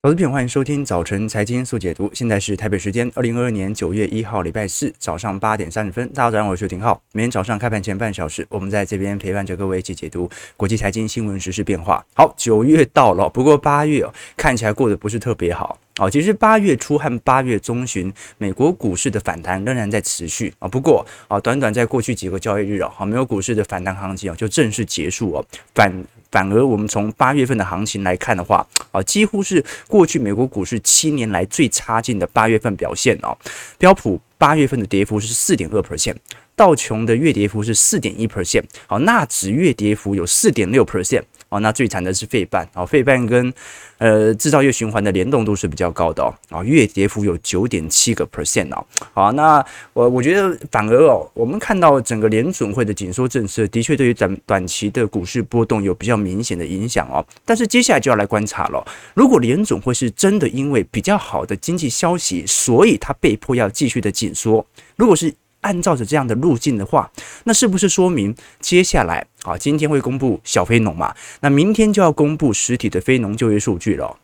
投资品，欢迎收听早晨财经速解读。现在是台北时间二零二二年九月一号礼拜四早上八点三十分。大家早上好，我是邱廷浩。每天早上开盘前半小时，我们在这边陪伴着各位一起解读国际财经新闻、时事变化。好，九月到了，不过八月，看起来过得不是特别好。哦，其实八月初和八月中旬，美国股市的反弹仍然在持续啊。不过啊，短短在过去几个交易日啊，没有股市的反弹行情啊，就正式结束哦。反反而我们从八月份的行情来看的话啊，几乎是过去美国股市七年来最差劲的八月份表现哦。标普八月份的跌幅是四点二 percent。道琼的月跌幅是四点一 percent，好，纳指月跌幅有四点六 percent，哦，那最惨的是费半，哦，费半跟呃制造业循环的联动度是比较高的哦，啊，月跌幅有九点七个 percent 哦，好，那我我觉得反而哦，我们看到整个联准会的紧缩政策的确对于短短期的股市波动有比较明显的影响哦，但是接下来就要来观察了，如果联准会是真的因为比较好的经济消息，所以它被迫要继续的紧缩，如果是。按照着这样的路径的话，那是不是说明接下来啊，今天会公布小非农嘛？那明天就要公布实体的非农就业数据了。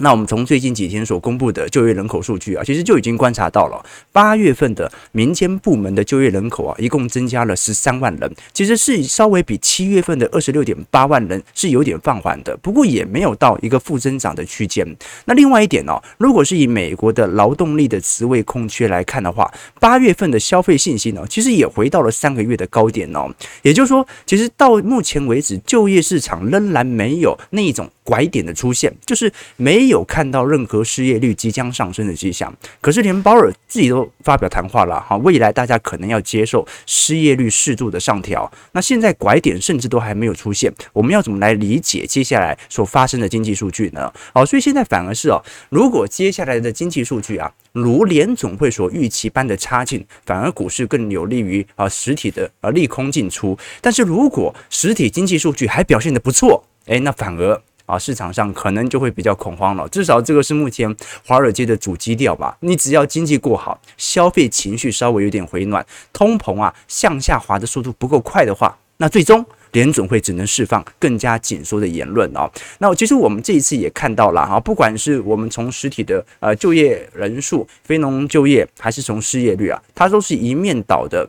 那我们从最近几天所公布的就业人口数据啊，其实就已经观察到了，八月份的民间部门的就业人口啊，一共增加了十三万人，其实是稍微比七月份的二十六点八万人是有点放缓的，不过也没有到一个负增长的区间。那另外一点呢，如果是以美国的劳动力的职位空缺来看的话，八月份的消费信心呢，其实也回到了三个月的高点哦，也就是说，其实到目前为止，就业市场仍然没有那一种。拐点的出现，就是没有看到任何失业率即将上升的迹象。可是连鲍尔自己都发表谈话了，哈，未来大家可能要接受失业率适度的上调。那现在拐点甚至都还没有出现，我们要怎么来理解接下来所发生的经济数据呢？好，所以现在反而是哦，如果接下来的经济数据啊，如联总会所预期般的差劲，反而股市更有利于啊实体的啊利空进出。但是如果实体经济数据还表现得不错，诶，那反而。啊，市场上可能就会比较恐慌了。至少这个是目前华尔街的主基调吧。你只要经济过好，消费情绪稍微有点回暖，通膨啊向下滑的速度不够快的话，那最终联准会只能释放更加紧缩的言论啊。那其实我们这一次也看到了哈，不管是我们从实体的呃就业人数、非农就业，还是从失业率啊，它都是一面倒的。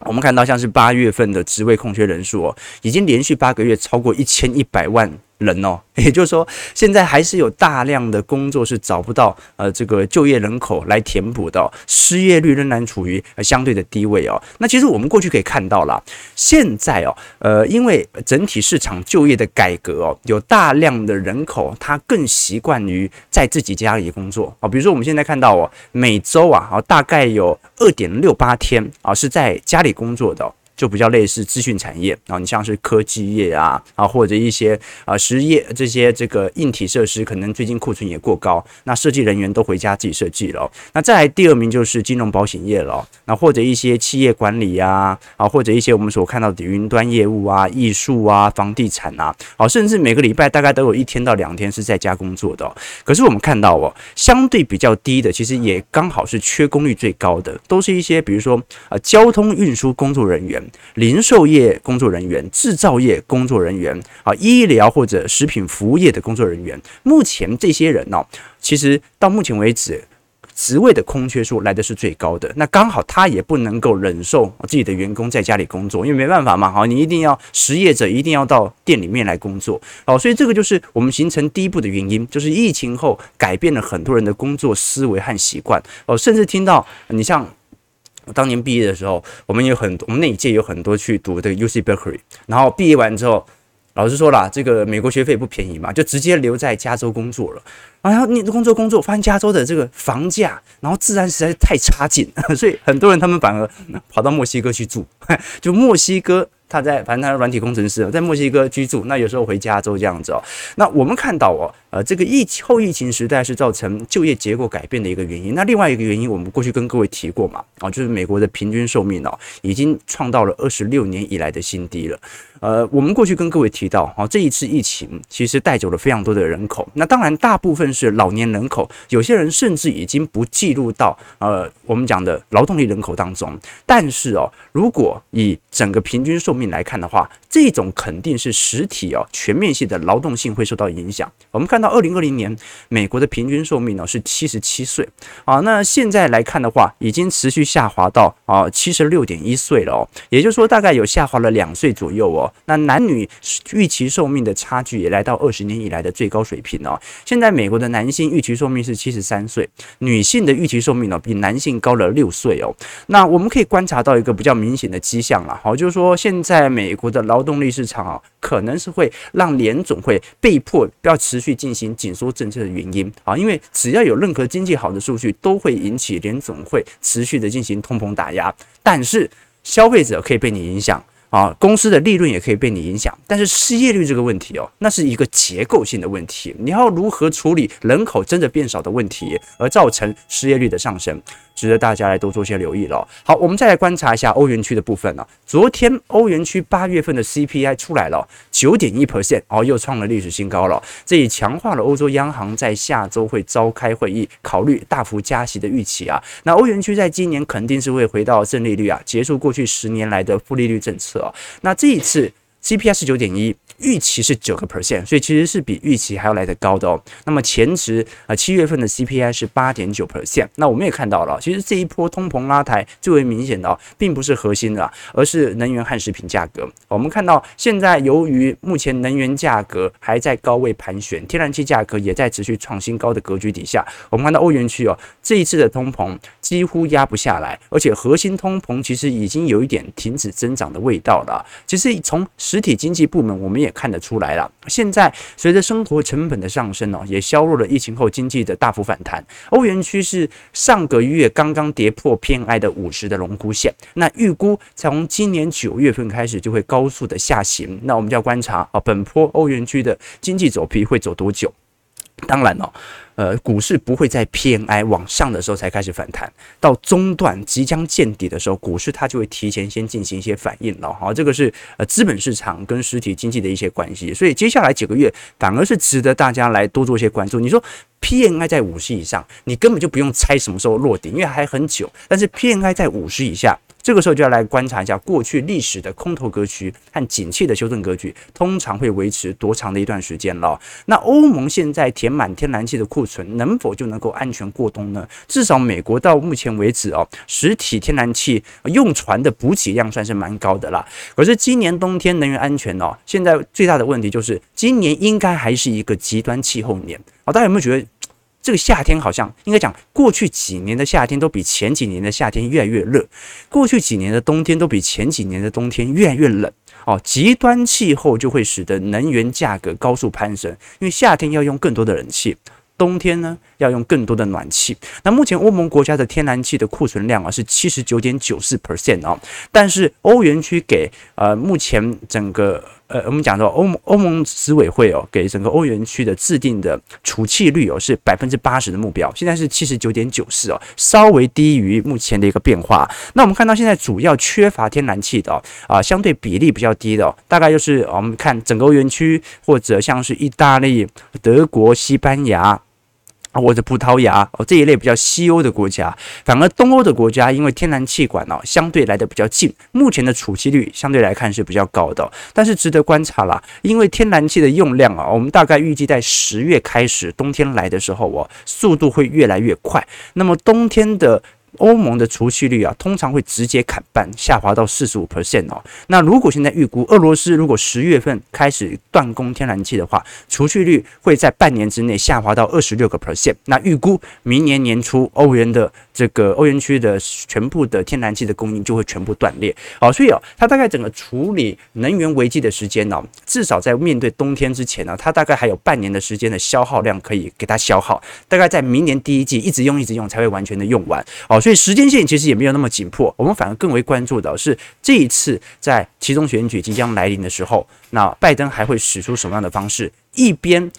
我们看到像是八月份的职位空缺人数哦，已经连续八个月超过一千一百万。人哦，也就是说，现在还是有大量的工作是找不到呃这个就业人口来填补的，失业率仍然处于相对的低位哦。那其实我们过去可以看到了，现在哦，呃，因为整体市场就业的改革哦，有大量的人口他更习惯于在自己家里工作啊。比如说我们现在看到哦，每周啊，啊大概有二点六八天啊是在家里工作的。就比较类似资讯产业啊，你像是科技业啊啊，或者一些啊实业这些这个硬体设施，可能最近库存也过高，那设计人员都回家自己设计了。那再来第二名就是金融保险业了，那或者一些企业管理啊啊，或者一些我们所看到的云端业务啊、艺术啊、房地产啊，好，甚至每个礼拜大概都有一天到两天是在家工作的。可是我们看到哦，相对比较低的，其实也刚好是缺工率最高的，都是一些比如说啊交通运输工作人员。零售业工作人员、制造业工作人员啊，医疗或者食品服务业的工作人员，目前这些人呢、其实到目前为止，职位的空缺数来的是最高的。那刚好他也不能够忍受自己的员工在家里工作，因为没办法嘛，好，你一定要失业者一定要到店里面来工作，好，所以这个就是我们形成第一步的原因，就是疫情后改变了很多人的工作思维和习惯哦，甚至听到你像。当年毕业的时候，我们有很多，我们那一届有很多去读这个 UC Berkeley，然后毕业完之后，老师说了，这个美国学费不便宜嘛，就直接留在加州工作了。然后你工作工作，发现加州的这个房价，然后治安实在太差劲，所以很多人他们反而跑到墨西哥去住，就墨西哥。他在，反正他是软体工程师，在墨西哥居住。那有时候回加州这样子哦。那我们看到哦，呃，这个疫后疫情时代是造成就业结构改变的一个原因。那另外一个原因，我们过去跟各位提过嘛，啊，就是美国的平均寿命哦，已经创到了二十六年以来的新低了。呃，我们过去跟各位提到，哈，这一次疫情其实带走了非常多的人口。那当然，大部分是老年人口，有些人甚至已经不计入到呃我们讲的劳动力人口当中。但是哦，如果以整个平均寿命来看的话，这种肯定是实体哦，全面性的劳动性会受到影响。我们看到二零二零年美国的平均寿命呢是七十七岁啊，那现在来看的话，已经持续下滑到啊七十六点一岁了哦，也就是说大概有下滑了两岁左右哦。那男女预期寿命的差距也来到二十年以来的最高水平哦。现在美国的男性预期寿命是七十三岁，女性的预期寿命呢比男性高了六岁哦。那我们可以观察到一个比较明显的迹象了，好，就是说现在美国的劳劳动力市场啊，可能是会让联总会被迫要持续进行紧缩政策的原因啊，因为只要有任何经济好的数据，都会引起联总会持续的进行通膨打压，但是消费者可以被你影响。啊，公司的利润也可以被你影响，但是失业率这个问题哦，那是一个结构性的问题，你要如何处理人口真的变少的问题，而造成失业率的上升？值得大家来多做些留意了。好，我们再来观察一下欧元区的部分呢。昨天欧元区八月份的 CPI 出来了，九点一 percent，哦，又创了历史新高了。这也强化了欧洲央行在下周会召开会议，考虑大幅加息的预期啊。那欧元区在今年肯定是会回到正利率啊，结束过去十年来的负利率政策啊。那这一次 CPI 是九点一。预期是九个 percent，所以其实是比预期还要来得高的哦。那么前值啊，七月份的 CPI 是八点九 percent。那我们也看到了，其实这一波通膨拉抬最为明显的哦，并不是核心的，而是能源和食品价格。我们看到现在由于目前能源价格还在高位盘旋，天然气价格也在持续创新高的格局底下，我们看到欧元区哦，这一次的通膨几乎压不下来，而且核心通膨其实已经有一点停止增长的味道了。其实从实体经济部门，我们也看得出来了，现在随着生活成本的上升哦，也削弱了疫情后经济的大幅反弹。欧元区是上个月刚刚跌破偏爱的五十的龙骨线，那预估从今年九月份开始就会高速的下行。那我们就要观察啊，本坡欧元区的经济走皮会走多久？当然了。呃，股市不会在 PMI 往上的时候才开始反弹，到中段即将见底的时候，股市它就会提前先进行一些反应了。好，这个是呃资本市场跟实体经济的一些关系，所以接下来几个月反而是值得大家来多做一些关注。你说 PMI 在五十以上，你根本就不用猜什么时候落底，因为还很久。但是 PMI 在五十以下。这个时候就要来观察一下过去历史的空头格局和景气的修正格局，通常会维持多长的一段时间了？那欧盟现在填满天然气的库存，能否就能够安全过冬呢？至少美国到目前为止哦，实体天然气用船的补给量算是蛮高的啦。可是今年冬天能源安全哦，现在最大的问题就是今年应该还是一个极端气候年啊！大家有没有觉得？这个夏天好像应该讲，过去几年的夏天都比前几年的夏天越来越热，过去几年的冬天都比前几年的冬天越来越冷哦。极端气候就会使得能源价格高速攀升，因为夏天要用更多的冷气。冬天呢，要用更多的暖气。那目前欧盟国家的天然气的库存量啊是七十九点九四 percent 哦，但是欧元区给呃目前整个呃我们讲到欧盟欧盟执委会哦给整个欧元区的制定的储气率哦是百分之八十的目标，现在是七十九点九四哦，稍微低于目前的一个变化。那我们看到现在主要缺乏天然气的啊相对比例比较低的，大概就是我们看整个欧元区或者像是意大利、德国、西班牙。啊，或者葡萄牙哦，这一类比较西欧的国家，反而东欧的国家，因为天然气管哦相对来的比较近，目前的储气率相对来看是比较高的。但是值得观察啦，因为天然气的用量啊，我们大概预计在十月开始，冬天来的时候哦，速度会越来越快。那么冬天的。欧盟的储蓄率啊，通常会直接砍半，下滑到四十五 percent 哦。那如果现在预估俄罗斯如果十月份开始断供天然气的话，储蓄率会在半年之内下滑到二十六个 percent。那预估明年年初欧元的这个欧元区的全部的天然气的供应就会全部断裂。好，所以哦，它大概整个处理能源危机的时间呢，至少在面对冬天之前呢，它大概还有半年的时间的消耗量可以给它消耗，大概在明年第一季一直用一直用才会完全的用完。好。所以时间线其实也没有那么紧迫，我们反而更为关注的是这一次在其中选举即将来临的时候，那拜登还会使出什么样的方式，一边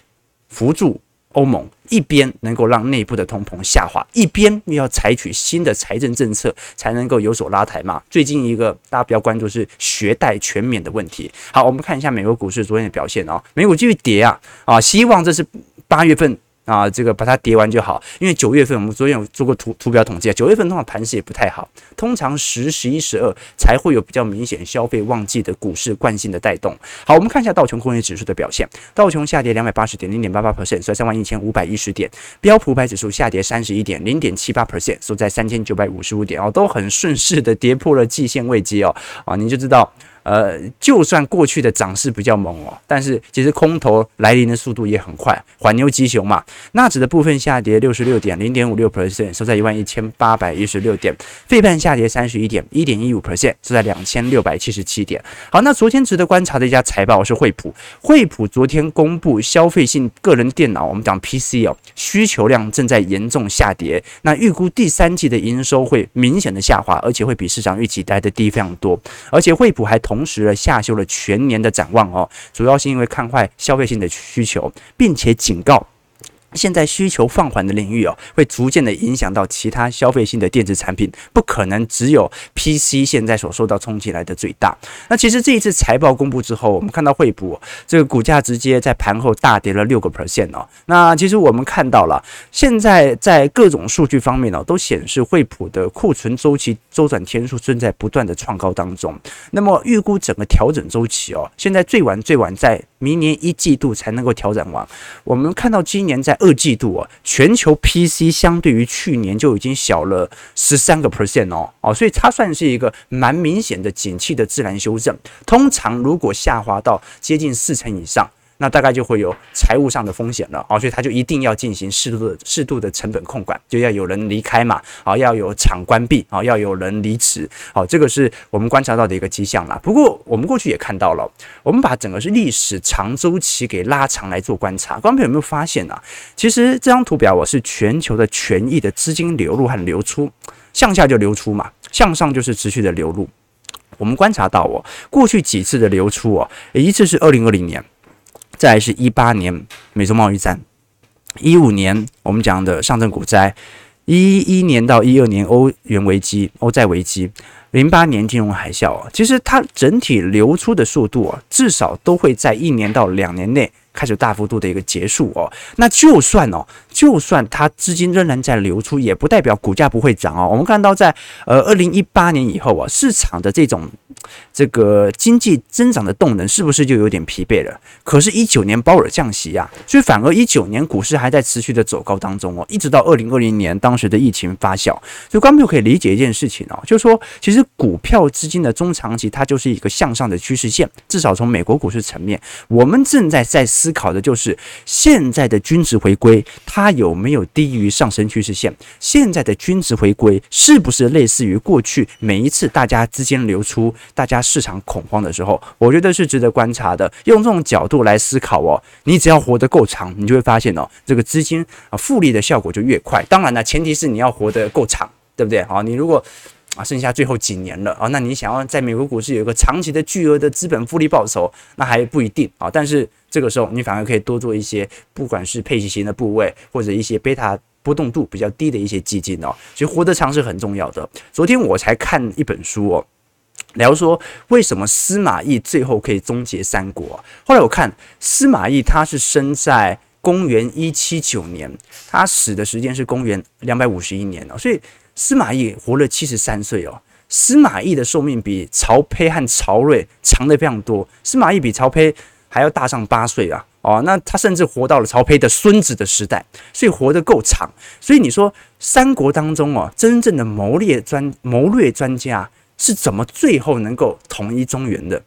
扶助欧盟，一边能够让内部的通膨下滑，一边又要采取新的财政政策才能够有所拉抬嘛？最近一个大家比较关注是学贷全免的问题。好，我们看一下美国股市昨天的表现哦，美股继续跌啊啊，希望这是八月份。啊，这个把它跌完就好。因为九月份我们昨天有做过图图表统计，九月份通常盘势也不太好，通常十、十一、十二才会有比较明显消费旺季的股市惯性的带动。好，我们看一下道琼工业指数的表现，道琼下跌两百八十点，零点八八 percent，收在三万一千五百一十点。标普五百指数下跌三十一点，零点七八 percent，收在三千九百五十五点哦，都很顺势的跌破了季线位阶哦，啊，你就知道。呃，就算过去的涨势比较猛哦，但是其实空头来临的速度也很快，缓牛急熊嘛。纳指的部分下跌六十六点，零点五六 percent，收在一万一千八百一十六点。费半下跌三十一点，一点一五 percent，收在两千六百七十七点。好，那昨天值得观察的一家财报是惠普，惠普昨天公布消费性个人电脑，我们讲 PC 哦，需求量正在严重下跌，那预估第三季的营收会明显的下滑，而且会比市场预期待的低非常多，而且惠普还同。同时下修了全年的展望哦，主要是因为看坏消费性的需求，并且警告。现在需求放缓的领域哦，会逐渐的影响到其他消费性的电子产品，不可能只有 PC 现在所受到冲击来的最大。那其实这一次财报公布之后，我们看到惠普这个股价直接在盘后大跌了六个 percent 哦。那其实我们看到了，现在在各种数据方面哦，都显示惠普的库存周期周转天数正在不断的创高当中。那么预估整个调整周期哦，现在最晚最晚在明年一季度才能够调整完。我们看到今年在二季度啊，全球 PC 相对于去年就已经小了十三个 percent 哦，哦，所以它算是一个蛮明显的景气的自然修正。通常如果下滑到接近四成以上。那大概就会有财务上的风险了啊，所以他就一定要进行适度的适度的成本控管，就要有人离开嘛，啊，要有厂关闭啊，要有人离职，好，这个是我们观察到的一个迹象啦。不过我们过去也看到了，我们把整个是历史长周期给拉长来做观察，观众朋友有没有发现啊？其实这张图表我是全球的权益的资金流入和流出，向下就流出嘛，向上就是持续的流入。我们观察到哦，过去几次的流出哦，一次是二零二零年。再是一八年美洲贸易战，一五年我们讲的上证股灾，一一年到一二年欧元危机、欧债危机，零八年金融海啸啊，其实它整体流出的速度啊，至少都会在一年到两年内。开始大幅度的一个结束哦，那就算哦，就算它资金仍然在流出，也不代表股价不会涨哦。我们看到在呃二零一八年以后啊，市场的这种这个经济增长的动能是不是就有点疲惫了？可是，一九年鲍尔降息呀，所以反而一九年股市还在持续的走高当中哦，一直到二零二零年当时的疫情发酵，所以观众可以理解一件事情哦，就是说其实股票资金的中长期它就是一个向上的趋势线，至少从美国股市层面，我们正在在。思考的就是现在的均值回归，它有没有低于上升趋势线？现在的均值回归是不是类似于过去每一次大家资金流出、大家市场恐慌的时候？我觉得是值得观察的。用这种角度来思考哦，你只要活得够长，你就会发现哦，这个资金啊复利的效果就越快。当然了，前提是你要活得够长，对不对？好，你如果啊，剩下最后几年了啊，那你想要在美国股市有一个长期的巨额的资本复利报酬，那还不一定啊。但是这个时候，你反而可以多做一些，不管是配息型的部位，或者一些贝塔波动度比较低的一些基金哦。所以活得长是很重要的。昨天我才看一本书哦，聊说为什么司马懿最后可以终结三国。后来我看司马懿他是生在公元一七九年，他死的时间是公元两百五十一年哦，所以。司马懿活了七十三岁哦，司马懿的寿命比曹丕和曹睿长得非常多，司马懿比曹丕还要大上八岁啊！哦，那他甚至活到了曹丕的孙子的时代，所以活得够长。所以你说三国当中哦，真正的谋略专谋略专家是怎么最后能够统一中原的？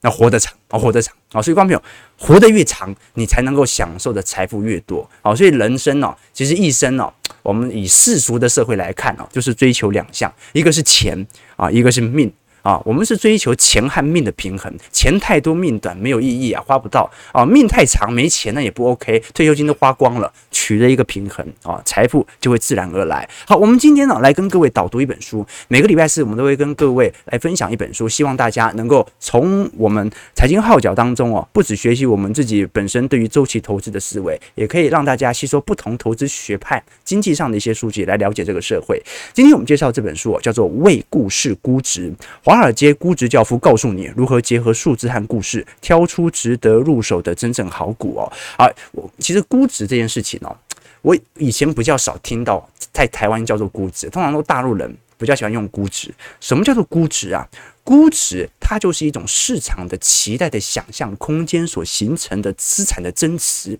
那活得长哦，活得长哦，所以观众朋友活得越长，你才能够享受的财富越多哦。所以人生哦，其实一生哦。我们以世俗的社会来看哦，就是追求两项，一个是钱啊，一个是命。啊，我们是追求钱和命的平衡，钱太多命短没有意义啊，花不到啊，命太长没钱那也不 OK，退休金都花光了，取了一个平衡啊，财富就会自然而来。好，我们今天呢来跟各位导读一本书，每个礼拜四我们都会跟各位来分享一本书，希望大家能够从我们财经号角当中哦，不止学习我们自己本身对于周期投资的思维，也可以让大家吸收不同投资学派经济上的一些数据来了解这个社会。今天我们介绍这本书哦，叫做《为故事估值》。华尔街估值教父告诉你如何结合数字和故事，挑出值得入手的真正好股哦。啊，我其实估值这件事情哦，我以前比较少听到在台湾叫做估值，通常都大陆人比较喜欢用估值。什么叫做估值啊？估值它就是一种市场的期待的想象空间所形成的资产的增值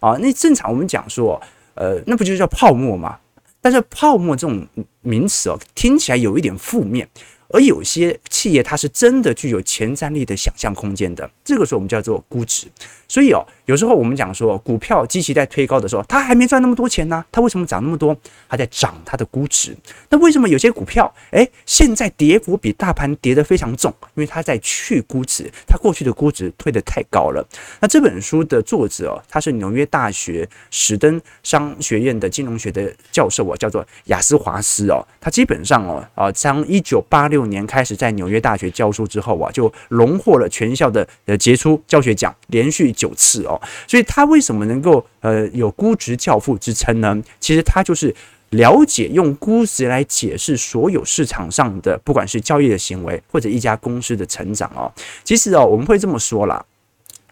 啊。那正常我们讲说，呃，那不就叫泡沫吗？但是泡沫这种名词哦，听起来有一点负面。而有些企业它是真的具有前瞻力的想象空间的，这个时候我们叫做估值。所以哦，有时候我们讲说，股票机器在推高的时候，它还没赚那么多钱呢，它为什么涨那么多？它在涨它的估值。那为什么有些股票，诶，现在跌幅比大盘跌得非常重？因为它在去估值，它过去的估值推得太高了。那这本书的作者哦，他是纽约大学史登商学院的金融学的教授哦，叫做亚斯华斯哦。他基本上哦，啊，从一九八六年开始在纽约大学教书之后啊，就荣获了全校的呃杰出教学奖，连续。九次哦，所以他为什么能够呃有估值教父之称呢？其实他就是了解用估值来解释所有市场上的不管是交易的行为或者一家公司的成长哦。其实哦，我们会这么说啦，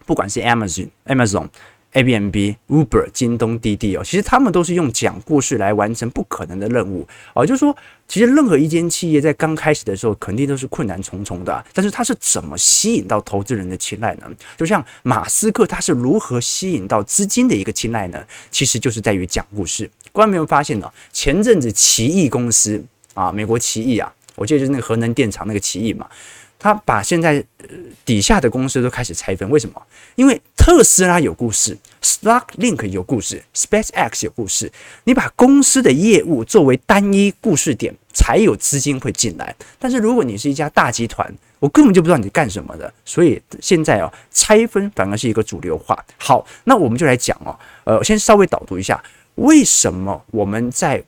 不管是 Amazon、Amazon。ABNB、Uber、京东、滴滴哦，其实他们都是用讲故事来完成不可能的任务哦。就是说，其实任何一间企业在刚开始的时候，肯定都是困难重重的。但是它是怎么吸引到投资人的青睐呢？就像马斯克，他是如何吸引到资金的一个青睐呢？其实就是在于讲故事。观众没有发现呢？前阵子奇异公司啊，美国奇异啊，我记得就是那个核能电厂那个奇异嘛。他把现在底下的公司都开始拆分，为什么？因为特斯拉有故事，Starlink 有故事，SpaceX 有故事。你把公司的业务作为单一故事点，才有资金会进来。但是如果你是一家大集团，我根本就不知道你干什么的。所以现在哦，拆分反而是一个主流化。好，那我们就来讲哦，呃，先稍微导读一下，为什么我们在。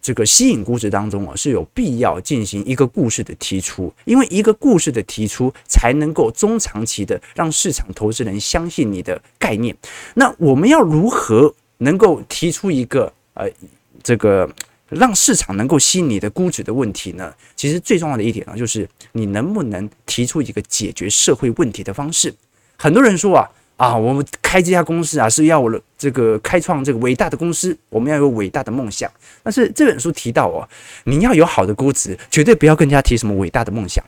这个吸引估值当中啊，是有必要进行一个故事的提出，因为一个故事的提出才能够中长期的让市场投资人相信你的概念。那我们要如何能够提出一个呃，这个让市场能够吸引你的估值的问题呢？其实最重要的一点呢，就是你能不能提出一个解决社会问题的方式。很多人说啊。啊，我们开这家公司啊，是要我这个开创这个伟大的公司，我们要有伟大的梦想。但是这本书提到哦，你要有好的估值，绝对不要跟人家提什么伟大的梦想。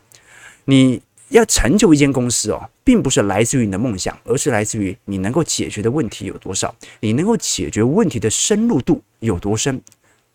你要成就一间公司哦，并不是来自于你的梦想，而是来自于你能够解决的问题有多少，你能够解决问题的深入度有多深。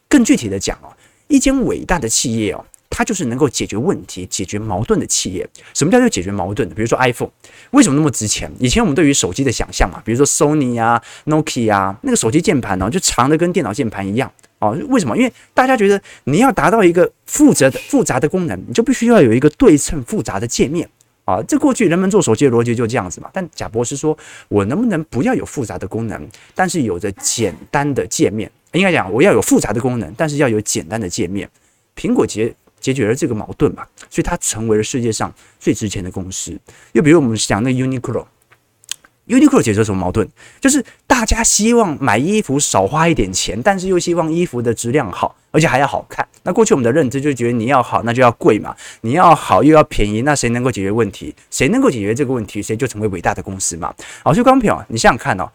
更具体的讲哦，一间伟大的企业哦。它就是能够解决问题、解决矛盾的企业。什么叫做解决矛盾的？比如说 iPhone，为什么那么值钱？以前我们对于手机的想象嘛，比如说 Sony 啊、Nokia 啊，那个手机键盘呢，就长得跟电脑键盘一样哦。为什么？因为大家觉得你要达到一个复杂的复杂的功能，你就必须要有一个对称复杂的界面啊。这过去人们做手机的逻辑就这样子嘛。但贾博士说，我能不能不要有复杂的功能，但是有着简单的界面？应该讲，我要有复杂的功能，但是要有简单的界面。苹果节。解决了这个矛盾嘛，所以它成为了世界上最值钱的公司。又比如我们讲那 Uniqlo，Uniqlo 解决什么矛盾？就是大家希望买衣服少花一点钱，但是又希望衣服的质量好，而且还要好看。那过去我们的认知就觉得你要好，那就要贵嘛；你要好又要便宜，那谁能够解决问题？谁能够解决这个问题，谁就成为伟大的公司嘛。好，所以光平，你想想看哦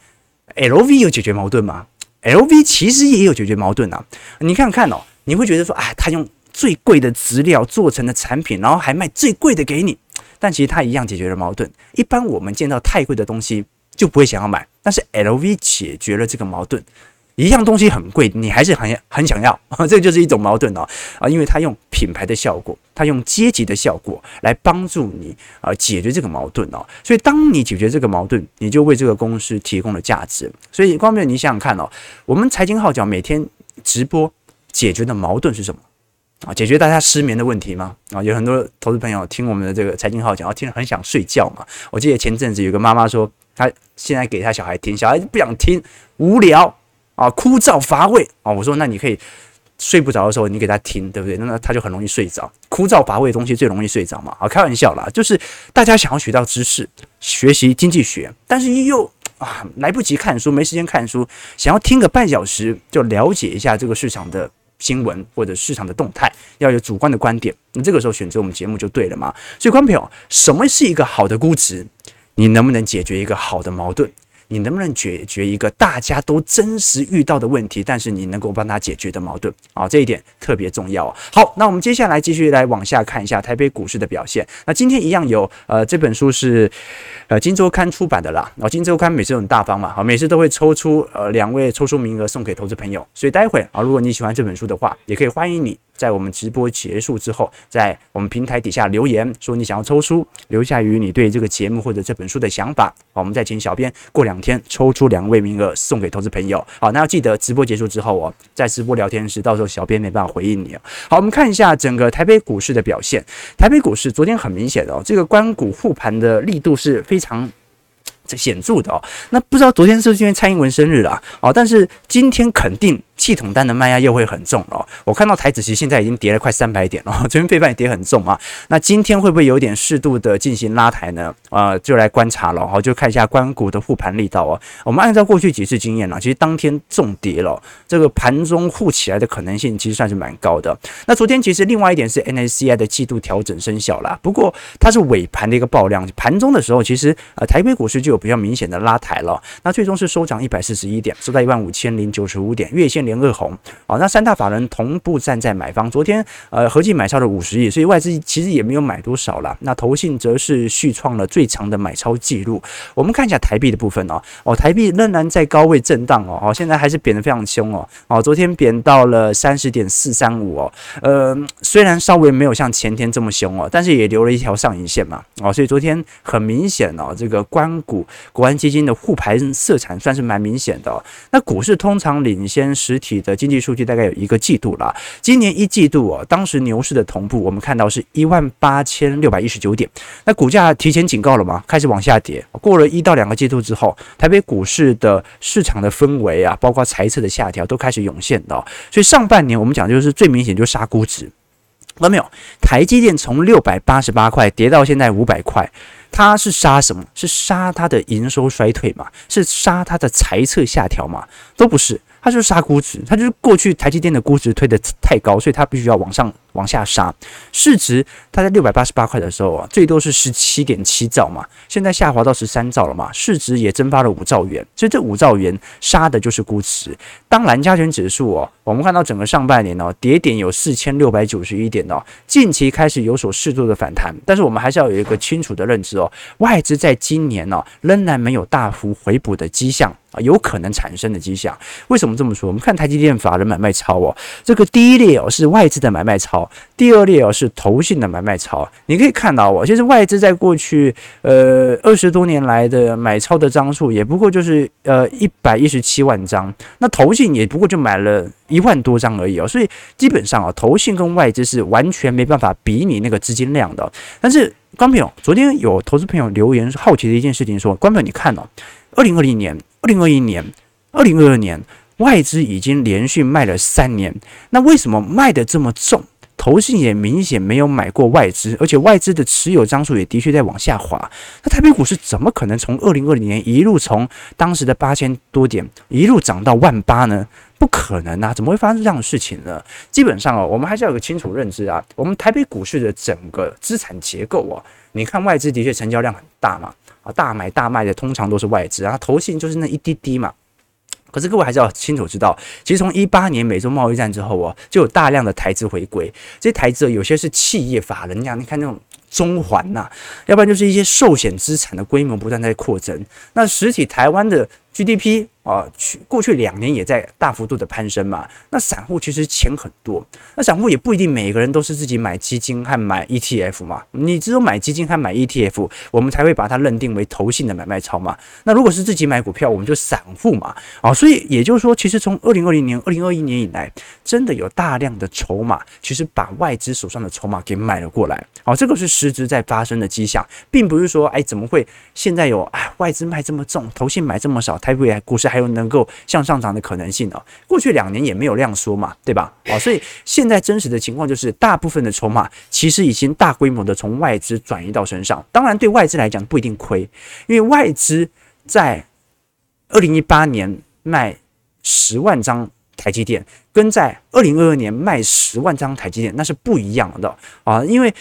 ，LV 有解决矛盾吗？LV 其实也有解决矛盾啊。你看看哦，你会觉得说，哎，他用。最贵的资料做成的产品，然后还卖最贵的给你，但其实它一样解决了矛盾。一般我们见到太贵的东西就不会想要买，但是 LV 解决了这个矛盾，一样东西很贵，你还是很很想要啊，这就是一种矛盾哦啊，因为它用品牌的效果，它用阶级的效果来帮助你啊解决这个矛盾哦。所以当你解决这个矛盾，你就为这个公司提供了价值。所以光明，你想想看哦，我们财经号角每天直播解决的矛盾是什么？啊，解决大家失眠的问题吗？啊，有很多投资朋友听我们的这个财经号讲，听了很想睡觉嘛。我记得前阵子有个妈妈说，她现在给她小孩听，小孩不想听，无聊啊，枯燥乏味啊。我说，那你可以睡不着的时候，你给他听，对不对？那他就很容易睡着。枯燥乏味的东西最容易睡着嘛。啊，开玩笑啦，就是大家想要学到知识，学习经济学，但是又啊来不及看书，没时间看书，想要听个半小时就了解一下这个市场的。新闻或者市场的动态，要有主观的观点，那这个时候选择我们节目就对了嘛。所以，观众朋友，什么是一个好的估值？你能不能解决一个好的矛盾？你能不能解决一个大家都真实遇到的问题，但是你能够帮他解决的矛盾啊，这一点特别重要。好，那我们接下来继续来往下看一下台北股市的表现。那今天一样有呃，这本书是呃《金周刊》出版的啦。然后《金周刊》每次都很大方嘛，好，每次都会抽出呃两位抽出名额送给投资朋友。所以待会啊，如果你喜欢这本书的话，也可以欢迎你。在我们直播结束之后，在我们平台底下留言说你想要抽书，留下于你对这个节目或者这本书的想法，好，我们再请小编过两天抽出两位名额送给投资朋友。好，那要记得直播结束之后哦，在直播聊天时，到时候小编没办法回应你。好，我们看一下整个台北股市的表现。台北股市昨天很明显的哦，这个关股护盘的力度是非常显著的哦。那不知道昨天是不是因为蔡英文生日了哦？但是今天肯定。系统单的卖压又会很重了。我看到台子其实现在已经跌了快三百点了，昨天费半也跌很重啊。那今天会不会有点适度的进行拉抬呢？呃，就来观察了，好，就看一下关谷的护盘力道哦。我们按照过去几次经验呢，其实当天重跌了，这个盘中护起来的可能性其实算是蛮高的。那昨天其实另外一点是 MSCI 的季度调整生效了，不过它是尾盘的一个爆量，盘中的时候其实呃台北股市就有比较明显的拉抬了。那最终是收涨一百四十一点，收在一万五千零九十五点，月线。连二红，好，那三大法人同步站在买方，昨天呃合计买超了五十亿，所以外资其实也没有买多少了。那投信则是续创了最长的买超记录。我们看一下台币的部分哦，哦台币仍然在高位震荡哦，哦现在还是贬得非常凶哦，哦昨天贬到了三十点四三五哦，呃虽然稍微没有像前天这么凶哦，但是也留了一条上影线嘛，哦所以昨天很明显哦，这个关股国安基金的护盘色彩算是蛮明显的哦。那股市通常领先十。体的经济数据大概有一个季度了，今年一季度哦，当时牛市的同步，我们看到是一万八千六百一十九点，那股价提前警告了吗？开始往下跌。过了一到两个季度之后，台北股市的市场的氛围啊，包括财测的下调都开始涌现的，所以上半年我们讲就是最明显就杀估值，看到没有？台积电从六百八十八块跌到现在五百块。它是杀什么？是杀它的营收衰退嘛？是杀它的财测下调嘛？都不是，它就是杀估值，它就是过去台积电的估值推得太高，所以它必须要往上。往下杀，市值它在六百八十八块的时候啊，最多是十七点七兆嘛，现在下滑到十三兆了嘛，市值也蒸发了五兆元，所以这五兆元杀的就是估值。当然，加权指数哦，我们看到整个上半年哦，跌点有四千六百九十一点哦，近期开始有所适度的反弹，但是我们还是要有一个清楚的认知哦，外资在今年呢，仍然没有大幅回补的迹象。啊，有可能产生的迹象。为什么这么说？我们看台积电法人买卖超哦，这个第一列哦是外资的买卖超，第二列哦是投信的买卖超。你可以看到哦，其实外资在过去呃二十多年来的买超的张数也不过就是呃一百一十七万张，那投信也不过就买了一万多张而已哦。所以基本上啊，投信跟外资是完全没办法比拟那个资金量的。但是观朋友，昨天有投资朋友留言好奇的一件事情说，观众朋友你看哦，二零二零年。二零二一年、二零二二年，外资已经连续卖了三年，那为什么卖得这么重？投信也明显没有买过外资，而且外资的持有张数也的确在往下滑。那台北股市怎么可能从二零二零年一路从当时的八千多点一路涨到万八呢？不可能啊！怎么会发生这样的事情呢？基本上哦，我们还是要有个清楚认知啊。我们台北股市的整个资产结构哦，你看外资的确成交量很大嘛。大买大卖的通常都是外资，然后投信就是那一滴滴嘛。可是各位还是要清楚知道，其实从一八年美洲贸易战之后啊，就有大量的台资回归。这些台资有些是企业法人呀，你看那种中环呐，要不然就是一些寿险资产的规模不断在扩增。那实体台湾的 GDP。啊，去过去两年也在大幅度的攀升嘛。那散户其实钱很多，那散户也不一定每个人都是自己买基金和买 ETF 嘛。你只有买基金和买 ETF，我们才会把它认定为投信的买卖超嘛。那如果是自己买股票，我们就散户嘛。啊，所以也就是说，其实从二零二零年、二零二一年以来，真的有大量的筹码，其实把外资手上的筹码给买了过来。好，这个是实质在发生的迹象，并不是说，哎，怎么会现在有哎外资卖这么重，投信买这么少，台北股市还。有能够向上涨的可能性呢？过去两年也没有量缩嘛，对吧？啊，所以现在真实的情况就是，大部分的筹码其实已经大规模的从外资转移到身上。当然，对外资来讲不一定亏，因为外资在二零一八年卖十万张台积电，跟在二零二二年卖十万张台积电那是不一样的啊。因为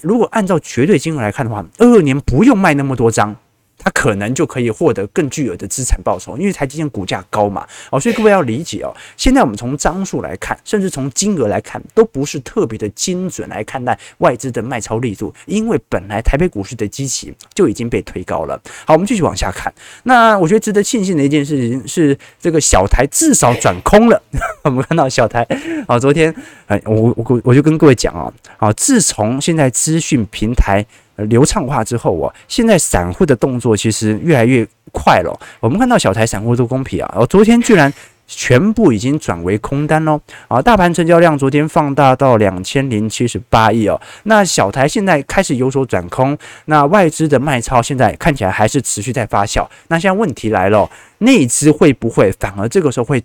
如果按照绝对金额来看的话，二二年不用卖那么多张。它可能就可以获得更巨额的资产报酬，因为台积电股价高嘛，哦，所以各位要理解哦。现在我们从张数来看，甚至从金额来看，都不是特别的精准来看待外资的卖超力度，因为本来台北股市的基期就已经被推高了。好，我们继续往下看。那我觉得值得庆幸的一件事情是，这个小台至少转空了。我们看到小台啊，昨天哎，我我我就跟各位讲啊，啊，自从现在资讯平台。流畅化之后啊，现在散户的动作其实越来越快了。我们看到小台散户都公平啊，哦，昨天居然全部已经转为空单喽啊！大盘成交量昨天放大到两千零七十八亿哦。那小台现在开始有所转空，那外资的卖超现在看起来还是持续在发酵。那现在问题来了，内资会不会反而这个时候会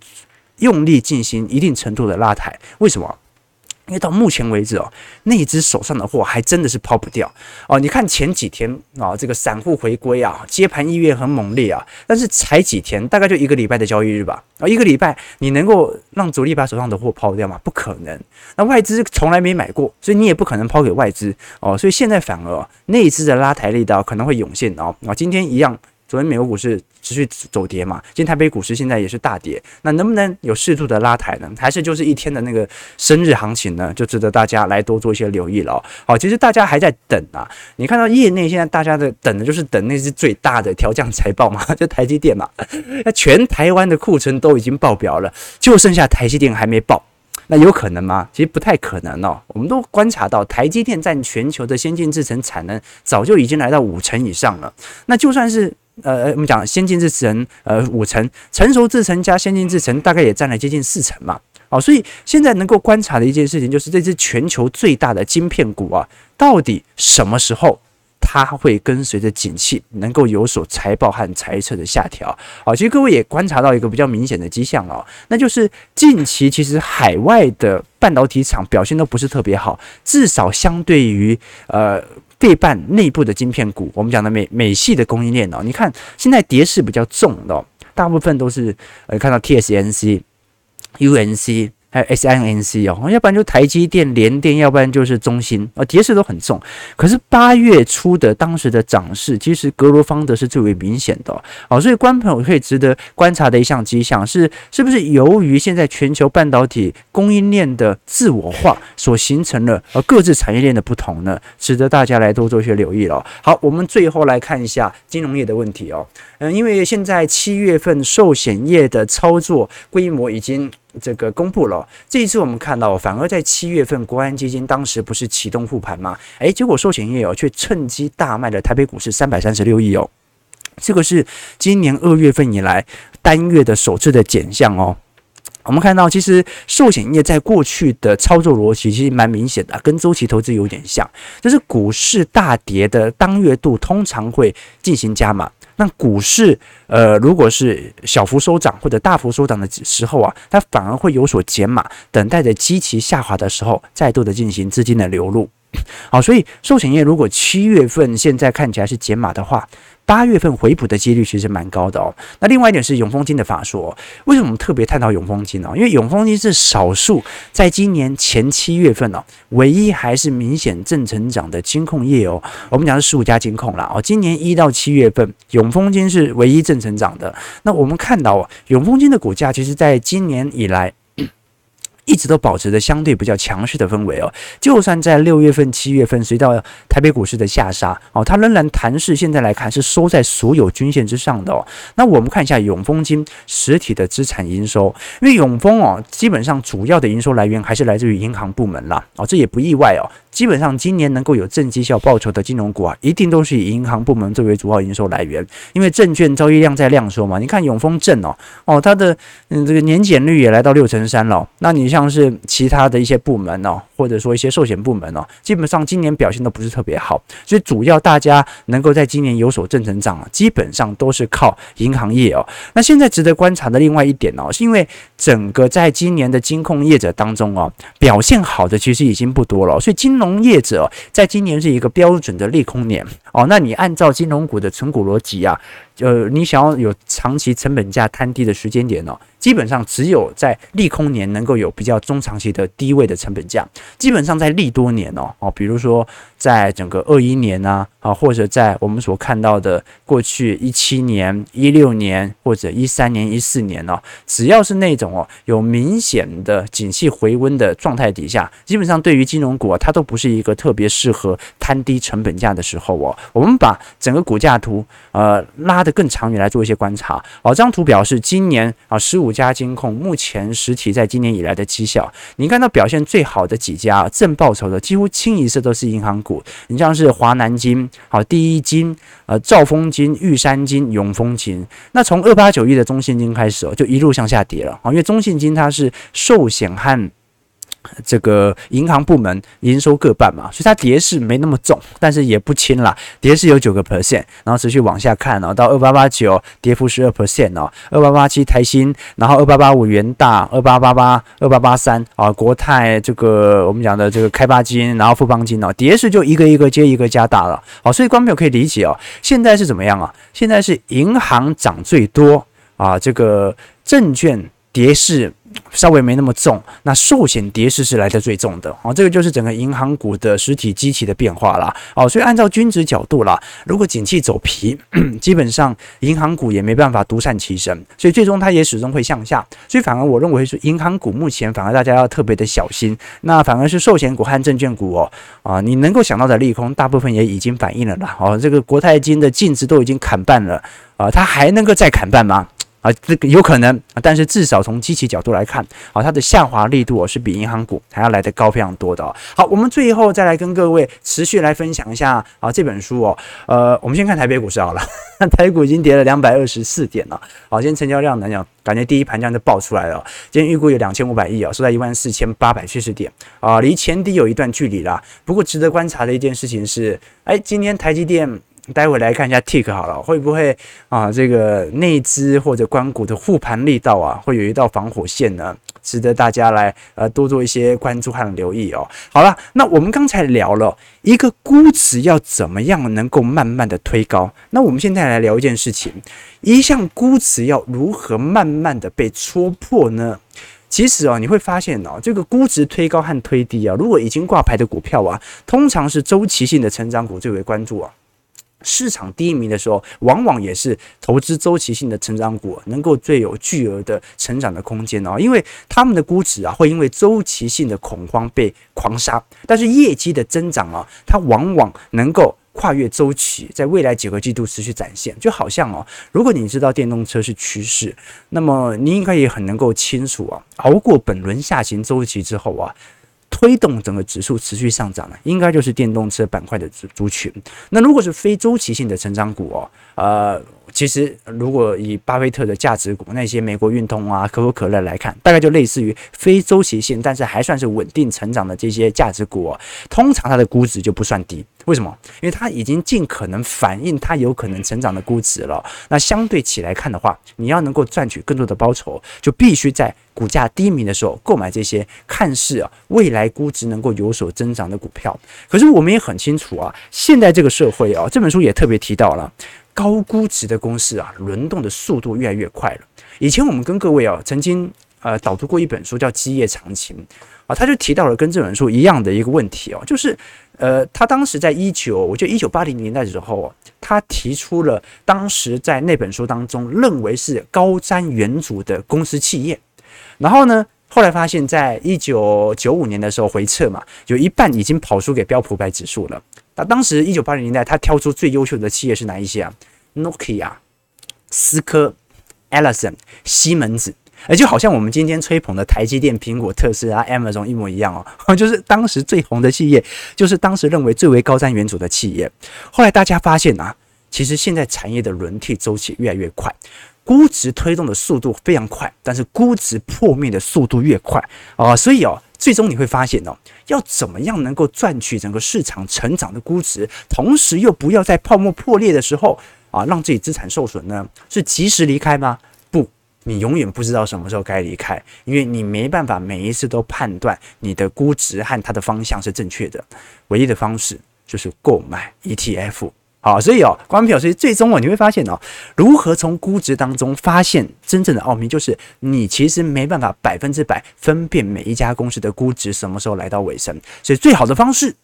用力进行一定程度的拉抬？为什么？因为到目前为止哦，那一只手上的货还真的是抛不掉哦。你看前几天啊，这个散户回归啊，接盘意愿很猛烈啊，但是才几天，大概就一个礼拜的交易日吧啊，一个礼拜你能够让主力把手上的货抛掉吗？不可能。那外资从来没买过，所以你也不可能抛给外资哦。所以现在反而内资的拉抬力道可能会涌现哦。啊，今天一样。昨天美国股市持续走跌嘛，今天台北股市现在也是大跌，那能不能有适度的拉抬呢？还是就是一天的那个生日行情呢？就值得大家来多做一些留意了。好，其实大家还在等啊，你看到业内现在大家的等的就是等那只最大的调降财报嘛，就台积电嘛，那全台湾的库存都已经爆表了，就剩下台积电还没爆，那有可能吗？其实不太可能哦。我们都观察到，台积电占全球的先进制程产能早就已经来到五成以上了，那就算是。呃，我们讲先进制程，呃，五成成熟制程加先进制程，大概也占了接近四成嘛。哦，所以现在能够观察的一件事情，就是这支全球最大的晶片股啊，到底什么时候它会跟随着景气能够有所财报和财测的下调？好，其实各位也观察到一个比较明显的迹象哦，那就是近期其实海外的半导体厂表现都不是特别好，至少相对于呃。费半内部的晶片股，我们讲的美美系的供应链哦，你看现在跌势比较重的，大部分都是呃看到 TSMC、UNC。还有 SIMC 哦，要不然就台积电、联电，要不然就是中芯啊，跌势都很重。可是八月初的当时的涨势，其实格罗方德是最为明显的哦。所以，观众朋友可以值得观察的一项迹象是，是不是由于现在全球半导体供应链的自我化所形成了呃各自产业链的不同呢？值得大家来多做一些留意了。好，我们最后来看一下金融业的问题哦。嗯，因为现在七月份寿险业的操作规模已经。这个公布了，这一次我们看到，反而在七月份，国安基金当时不是启动护盘吗？诶，结果寿险业哦，却趁机大卖了台北股市三百三十六亿哦，这个是今年二月份以来单月的首次的减项哦。我们看到，其实寿险业在过去的操作逻辑其实蛮明显的，跟周期投资有点像，就是股市大跌的当月度通常会进行加码。那股市，呃，如果是小幅收涨或者大幅收涨的时候啊，它反而会有所减码，等待着基期下滑的时候，再度的进行资金的流入。好，所以寿险业如果七月份现在看起来是减码的话，八月份回补的几率其实蛮高的哦。那另外一点是永丰金的法说，为什么我们特别探讨永丰金呢？因为永丰金是少数在今年前七月份哦，唯一还是明显正成长的金控业哦。我们讲是十五家金控啦哦，今年一到七月份，永丰金是唯一正成长的。那我们看到啊，永丰金的股价其实在今年以来。一直都保持着相对比较强势的氛围哦，就算在六月份、七月份，随到台北股市的下杀哦，它仍然弹势。现在来看是收在所有均线之上的哦。那我们看一下永丰金实体的资产营收，因为永丰哦，基本上主要的营收来源还是来自于银行部门啦哦，这也不意外哦。基本上今年能够有正绩效报酬的金融股啊，一定都是以银行部门作为主要营收来源，因为证券交易量在量缩嘛。你看永丰证哦哦，它的嗯这个年减率也来到六成三了。那你像是其他的一些部门哦，或者说一些寿险部门哦，基本上今年表现都不是特别好。所以主要大家能够在今年有所正成长啊，基本上都是靠银行业哦。那现在值得观察的另外一点哦，是因为整个在今年的金控业者当中哦，表现好的其实已经不多了，所以金融业者在今年是一个标准的利空年哦。那你按照金融股的存股逻辑啊，呃，你想要有长期成本价摊低的时间点呢，基本上只有在利空年能够有比较中长期的低位的成本价。基本上在利多年哦哦，比如说在整个二一年啊啊，或者在我们所看到的过去一七年、一六年或者一三年、一四年哦，只要是那种哦有明显的景气回温的状态底下，基本上对于金融股啊，它都不是一个特别适合摊低成本价的时候哦。我们把整个股价图呃拉得更长远来做一些观察哦。这张图表示今年啊十五家金控目前实体在今年以来的绩效，你看到表现最好的几家正报酬的，几乎清一色都是银行。你像是华南金、好第一金、呃兆丰金、玉山金、永丰金。那从二八九一的中信金开始哦，就一路向下跌了啊，因为中信金它是寿险和。这个银行部门营收各半嘛，所以它跌势没那么重，但是也不轻啦，跌势有九个 percent，然后持续往下看哦，到二八八九跌幅十二 percent 哦，二八八七台新，然后二八八五元大，二八八八二八八三啊国泰这个我们讲的这个开发金，然后富邦金哦，跌势就一个一个接一个加大了，好，所以观众朋友可以理解哦，现在是怎么样啊？现在是银行涨最多啊，这个证券跌势。稍微没那么重，那寿险跌势是来得最重的哦，这个就是整个银行股的实体机器的变化啦。哦，所以按照均值角度啦，如果景气走皮，基本上银行股也没办法独善其身，所以最终它也始终会向下，所以反而我认为是银行股目前反而大家要特别的小心，那反而是寿险股和证券股哦，啊，你能够想到的利空大部分也已经反映了啦。哦，这个国泰金的净值都已经砍半了啊，它还能够再砍半吗？啊，这个有可能，但是至少从机器角度来看，啊，它的下滑力度哦是比银行股还要来得高非常多的。好，我们最后再来跟各位持续来分享一下啊这本书哦。呃，我们先看台北股市好了，台股已经跌了两百二十四点了。好，今天成交量来讲，感觉第一盘这样就爆出来了。今天预估有两千五百亿啊，收在一万四千八百七十点啊，离前低有一段距离啦。不过值得观察的一件事情是，哎，今天台积电。待会来看一下 tick 好了，会不会啊这个内资或者关股的护盘力道啊，会有一道防火线呢？值得大家来呃多做一些关注和留意哦。好了，那我们刚才聊了一个估值要怎么样能够慢慢的推高，那我们现在来聊一件事情，一项估值要如何慢慢的被戳破呢？其实啊，你会发现哦，这个估值推高和推低啊，如果已经挂牌的股票啊，通常是周期性的成长股最为关注啊。市场低迷的时候，往往也是投资周期性的成长股能够最有巨额的成长的空间哦，因为他们的估值啊会因为周期性的恐慌被狂杀，但是业绩的增长啊，它往往能够跨越周期，在未来几个季度持续展现。就好像哦，如果你知道电动车是趋势，那么你应该也很能够清楚啊，熬过本轮下行周期之后啊。推动整个指数持续上涨的，应该就是电动车板块的族族群。那如果是非周期性的成长股哦，呃。其实，如果以巴菲特的价值股那些美国运通啊、可口可乐来看，大概就类似于非周期性，但是还算是稳定成长的这些价值股哦，通常它的估值就不算低。为什么？因为它已经尽可能反映它有可能成长的估值了。那相对起来看的话，你要能够赚取更多的报酬，就必须在股价低迷的时候购买这些看似未来估值能够有所增长的股票。可是我们也很清楚啊，现在这个社会啊，这本书也特别提到了。高估值的公司啊，轮动的速度越来越快了。以前我们跟各位啊，曾经呃导读过一本书叫《基业长青》啊，他就提到了跟这本书一样的一个问题哦，就是呃，他当时在一九，我觉得一九八零年代的时候，他提出了当时在那本书当中认为是高瞻远瞩的公司企业，然后呢，后来发现在一九九五年的时候回撤嘛，有一半已经跑输给标普百指数了。那当时一九八零年代，他挑出最优秀的企业是哪一些啊？Nokia、思科、Ellison、西门子，而就好像我们今天吹捧的台积电、苹果、特斯拉、Amazon 一模一样哦，就是当时最红的企业，就是当时认为最为高瞻远瞩的企业。后来大家发现啊，其实现在产业的轮替周期越来越快，估值推动的速度非常快，但是估值破灭的速度越快啊，所以哦。最终你会发现哦，要怎么样能够赚取整个市场成长的估值，同时又不要在泡沫破裂的时候啊，让自己资产受损呢？是及时离开吗？不，你永远不知道什么时候该离开，因为你没办法每一次都判断你的估值和它的方向是正确的。唯一的方式就是购买 ETF。好，所以哦，关表示最终哦，你会发现哦，如何从估值当中发现真正的奥秘，就是你其实没办法百分之百分辨每一家公司的估值什么时候来到尾声，所以最好的方式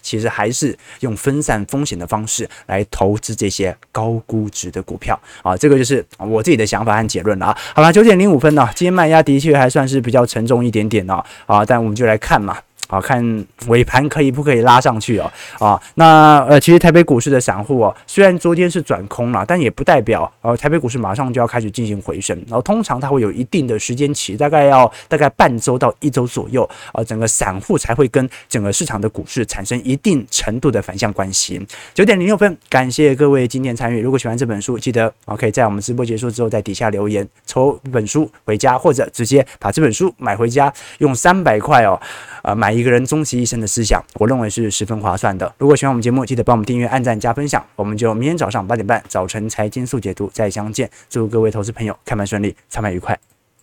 其实还是用分散风险的方式来投资这些高估值的股票啊。这个就是我自己的想法和结论了啊。好了，九点零五分呢，今天卖压的确还算是比较沉重一点点呢啊，但我们就来看嘛。好，看尾盘可以不可以拉上去哦？啊，那呃，其实台北股市的散户哦，虽然昨天是转空了，但也不代表呃台北股市马上就要开始进行回升。然后通常它会有一定的时间期，大概要大概半周到一周左右，呃，整个散户才会跟整个市场的股市产生一定程度的反向关系。九点零六分，感谢各位今天参与。如果喜欢这本书，记得啊，可以在我们直播结束之后在底下留言抽本书回家，或者直接把这本书买回家，用三百块哦，呃买。一个人终其一生的思想，我认为是十分划算的。如果喜欢我们节目，记得帮我们订阅、按赞、加分享。我们就明天早上八点半，早晨财经速解读再相见。祝各位投资朋友开盘顺利，操盘愉快。